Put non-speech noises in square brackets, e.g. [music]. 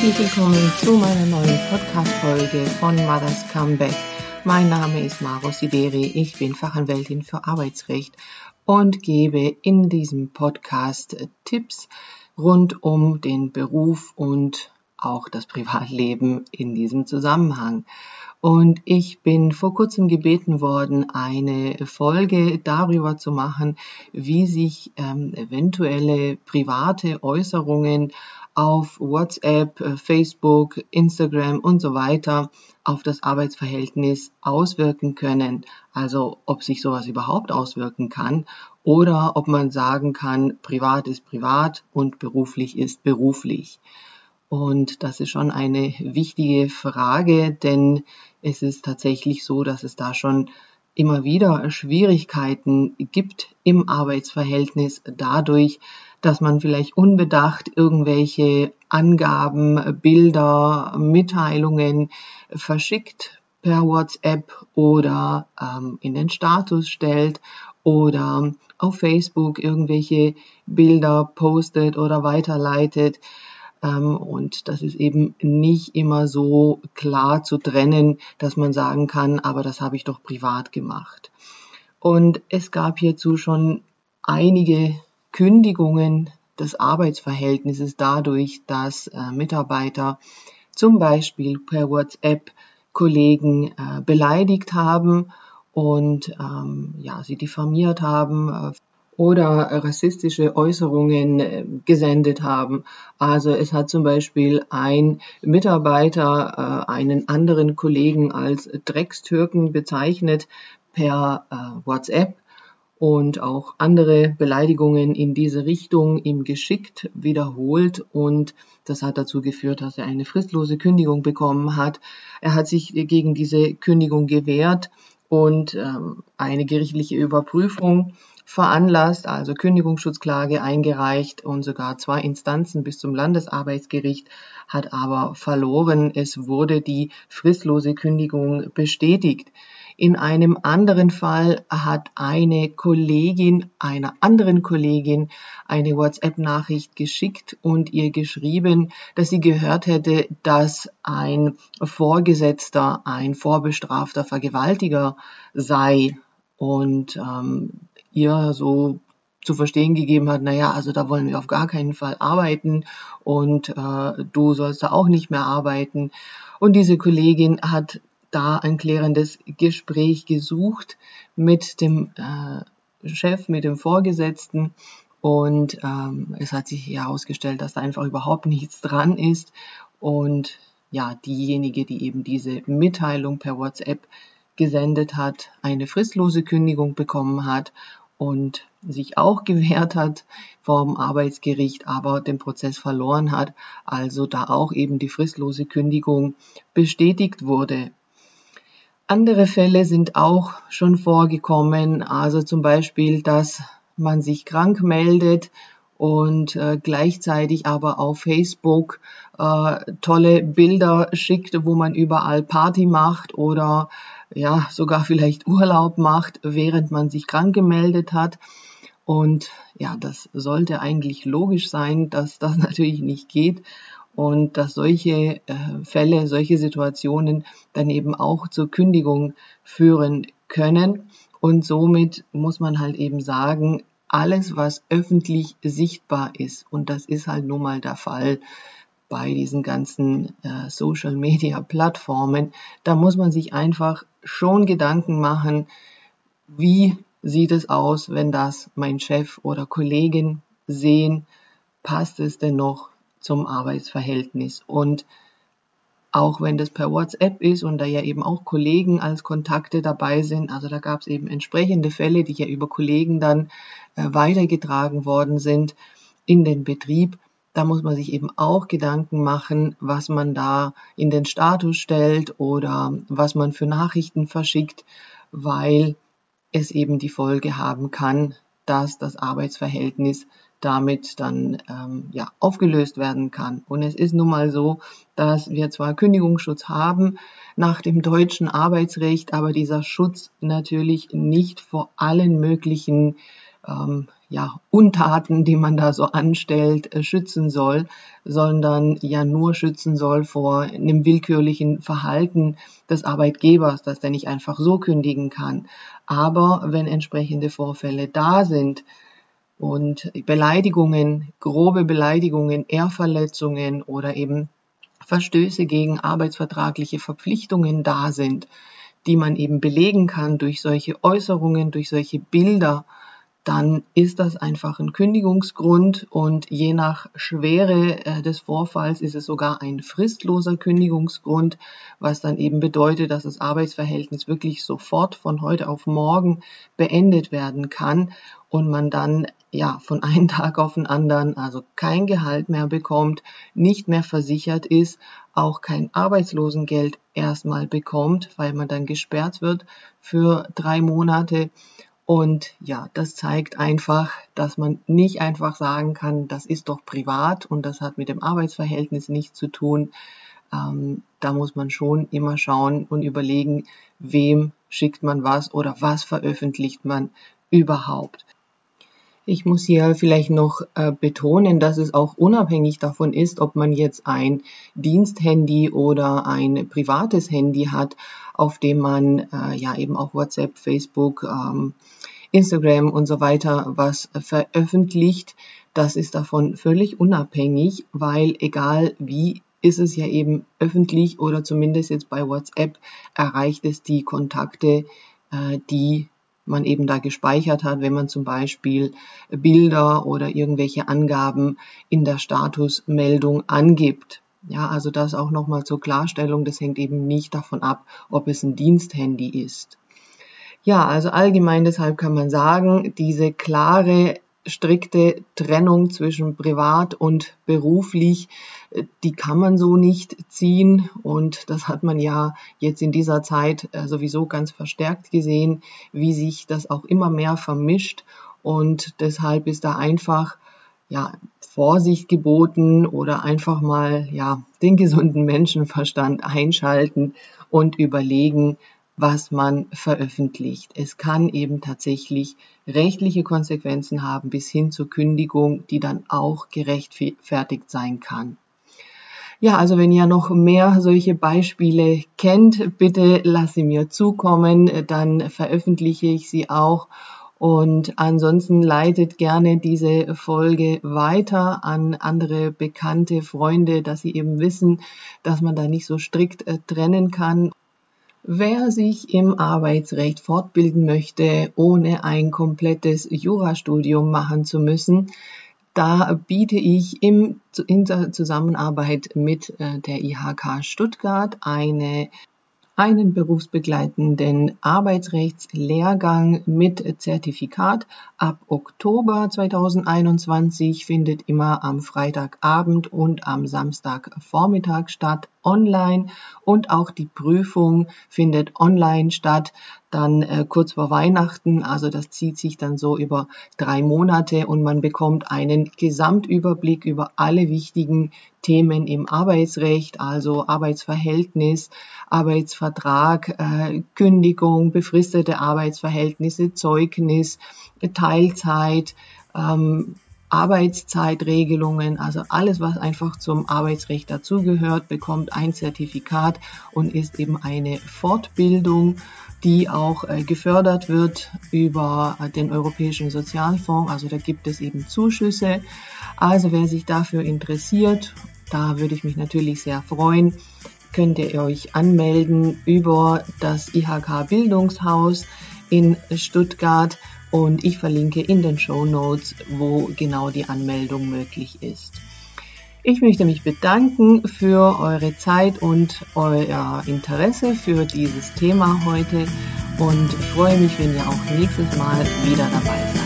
Herzlich willkommen zu meiner neuen Podcast-Folge von Mother's Comeback. Mein Name ist Maro Sideri, ich bin Fachanwältin für Arbeitsrecht und gebe in diesem Podcast Tipps rund um den Beruf und auch das Privatleben in diesem Zusammenhang. Und ich bin vor kurzem gebeten worden, eine Folge darüber zu machen, wie sich ähm, eventuelle private Äußerungen auf WhatsApp, äh, Facebook, Instagram und so weiter auf das Arbeitsverhältnis auswirken können. Also ob sich sowas überhaupt auswirken kann oder ob man sagen kann, privat ist privat und beruflich ist beruflich. Und das ist schon eine wichtige Frage, denn es ist tatsächlich so, dass es da schon immer wieder Schwierigkeiten gibt im Arbeitsverhältnis dadurch, dass man vielleicht unbedacht irgendwelche Angaben, Bilder, Mitteilungen verschickt per WhatsApp oder ähm, in den Status stellt oder auf Facebook irgendwelche Bilder postet oder weiterleitet. Ähm, und das ist eben nicht immer so klar zu trennen, dass man sagen kann, aber das habe ich doch privat gemacht. Und es gab hierzu schon einige Kündigungen des Arbeitsverhältnisses dadurch, dass äh, Mitarbeiter zum Beispiel per WhatsApp Kollegen äh, beleidigt haben und ähm, ja, sie diffamiert haben äh, oder rassistische Äußerungen äh, gesendet haben. Also es hat zum Beispiel ein Mitarbeiter äh, einen anderen Kollegen als Dreckstürken bezeichnet per äh, WhatsApp und auch andere Beleidigungen in diese Richtung ihm geschickt, wiederholt und das hat dazu geführt, dass er eine fristlose Kündigung bekommen hat. Er hat sich gegen diese Kündigung gewehrt und ähm, eine gerichtliche Überprüfung veranlasst, also Kündigungsschutzklage eingereicht und sogar zwei Instanzen bis zum Landesarbeitsgericht hat aber verloren. Es wurde die fristlose Kündigung bestätigt. In einem anderen Fall hat eine Kollegin einer anderen Kollegin eine WhatsApp-Nachricht geschickt und ihr geschrieben, dass sie gehört hätte, dass ein Vorgesetzter ein vorbestrafter Vergewaltiger sei. Und ähm, ihr so zu verstehen gegeben hat, naja, also da wollen wir auf gar keinen Fall arbeiten und äh, du sollst da auch nicht mehr arbeiten. Und diese Kollegin hat da ein klärendes Gespräch gesucht mit dem äh, Chef, mit dem Vorgesetzten. Und ähm, es hat sich herausgestellt, dass da einfach überhaupt nichts dran ist. Und ja, diejenige, die eben diese Mitteilung per WhatsApp gesendet hat, eine fristlose Kündigung bekommen hat und sich auch [laughs] gewehrt hat vom Arbeitsgericht, aber den Prozess verloren hat, also da auch eben die fristlose Kündigung bestätigt wurde. Andere Fälle sind auch schon vorgekommen, also zum Beispiel, dass man sich krank meldet und äh, gleichzeitig aber auf Facebook äh, tolle Bilder schickt, wo man überall Party macht oder ja sogar vielleicht [laughs] Urlaub macht, während man sich krank gemeldet hat. Und ja, das sollte eigentlich logisch sein, dass das [laughs] natürlich nicht geht und dass solche äh, Fälle, solche Situationen dann eben auch zur Kündigung führen können. Und somit muss man halt eben sagen, alles, was öffentlich sichtbar ist, und das ist halt nun mal der Fall bei diesen ganzen äh, Social-Media-Plattformen, da muss man sich einfach schon Gedanken machen, wie sieht es aus, wenn das mein Chef oder Kollegen sehen, passt es denn noch zum Arbeitsverhältnis. Und auch wenn das per WhatsApp ist und da ja eben auch Kollegen als Kontakte dabei sind, also da gab es eben entsprechende Fälle, die ja über Kollegen dann äh, weitergetragen worden sind in den Betrieb, da muss man sich eben auch Gedanken machen, was man da in den Status stellt oder was man für Nachrichten verschickt, weil es eben die Folge haben kann, dass das Arbeitsverhältnis damit dann ähm, ja, aufgelöst werden kann. Und es ist nun mal so, dass wir zwar Kündigungsschutz haben nach dem deutschen Arbeitsrecht, aber dieser Schutz natürlich nicht vor allen möglichen ähm, ja, Untaten, die man da so anstellt, äh, schützen soll, sondern ja nur schützen soll vor einem willkürlichen Verhalten des Arbeitgebers, dass der nicht einfach so kündigen kann. Aber wenn entsprechende Vorfälle da sind und Beleidigungen, grobe Beleidigungen, Ehrverletzungen oder eben Verstöße gegen arbeitsvertragliche Verpflichtungen da sind, die man eben belegen kann durch solche Äußerungen, durch solche Bilder, dann ist das einfach ein Kündigungsgrund. Und je nach Schwere äh, des Vorfalls ist es sogar ein fristloser Kündigungsgrund, was dann eben bedeutet, dass das Arbeitsverhältnis wirklich sofort von heute auf morgen beendet werden kann und man dann ja von einem [laughs] Tag auf den anderen also kein Gehalt mehr bekommt, nicht mehr versichert ist, auch kein Arbeitslosengeld erstmal bekommt, weil man dann gesperrt wird für drei Monate und ja, das zeigt einfach, dass man nicht einfach sagen kann, das ist doch privat und das hat mit dem Arbeitsverhältnis nichts zu tun. Ähm, da muss man schon immer schauen und überlegen, wem schickt man was oder was veröffentlicht man überhaupt. Ich muss hier vielleicht noch äh, betonen, dass es auch unabhängig davon ist, ob man jetzt ein Diensthandy oder ein privates Handy hat, auf dem man äh, ja eben auch WhatsApp, Facebook, ähm, Instagram und so weiter was veröffentlicht. Das ist davon völlig unabhängig, weil egal wie ist es ja eben öffentlich oder zumindest jetzt bei WhatsApp erreicht es die Kontakte, äh, die man eben da gespeichert hat, wenn man zum Beispiel Bilder oder irgendwelche Angaben in der Statusmeldung angibt. Ja, also das auch nochmal zur Klarstellung, das hängt eben nicht davon ab, ob es ein Diensthandy ist. Ja, also allgemein deshalb kann man sagen, diese klare, strikte Trennung zwischen privat und beruflich, äh, die kann man so nicht ziehen. Und das hat man ja jetzt in dieser Zeit äh, sowieso ganz verstärkt gesehen, wie sich das auch immer mehr vermischt. Und deshalb ist da einfach ja, Vorsicht geboten oder einfach mal ja, den gesunden Menschenverstand einschalten und überlegen, was man veröffentlicht. Es kann eben tatsächlich rechtliche Konsequenzen haben bis hin zur Kündigung, die dann auch gerechtfertigt sein kann. Ja, also wenn ihr noch mehr solche Beispiele kennt, bitte lasst sie mir zukommen, dann veröffentliche ich sie auch und ansonsten leitet gerne diese Folge weiter an andere bekannte Freunde, dass sie eben wissen, dass man da nicht so strikt äh, trennen kann. Wer sich im Arbeitsrecht fortbilden möchte, ohne ein komplettes Jurastudium machen zu müssen, da biete ich im, in der Zusammenarbeit mit äh, der IHK Stuttgart eine einen berufsbegleitenden Arbeitsrechtslehrgang mit Zertifikat. Ab Oktober 2021 findet immer am Freitagabend und am Samstagvormittag statt online und auch die Prüfung findet online statt dann äh, kurz vor Weihnachten. Also das zieht sich dann so über drei Monate und man bekommt einen Gesamtüberblick über alle wichtigen Themen im Arbeitsrecht, also Arbeitsverhältnis, Arbeitsvertrag, äh, Kündigung, befristete Arbeitsverhältnisse, Zeugnis, Teilzeit, ähm, Arbeitszeitregelungen, also alles, was einfach zum Arbeitsrecht dazugehört, bekommt ein Zertifikat und ist eben eine Fortbildung die auch äh, gefördert wird über den Europäischen Sozialfonds. Also da gibt es eben Zuschüsse. Also wer sich dafür interessiert, da würde ich mich natürlich sehr freuen, könnt ihr euch anmelden über das IHK Bildungshaus in Stuttgart und ich verlinke in den Show Notes, wo genau die Anmeldung möglich ist. Ich möchte mich bedanken für eure Zeit und euer Interesse für dieses Thema heute und freue mich, wenn ihr auch nächstes Mal wieder dabei seid.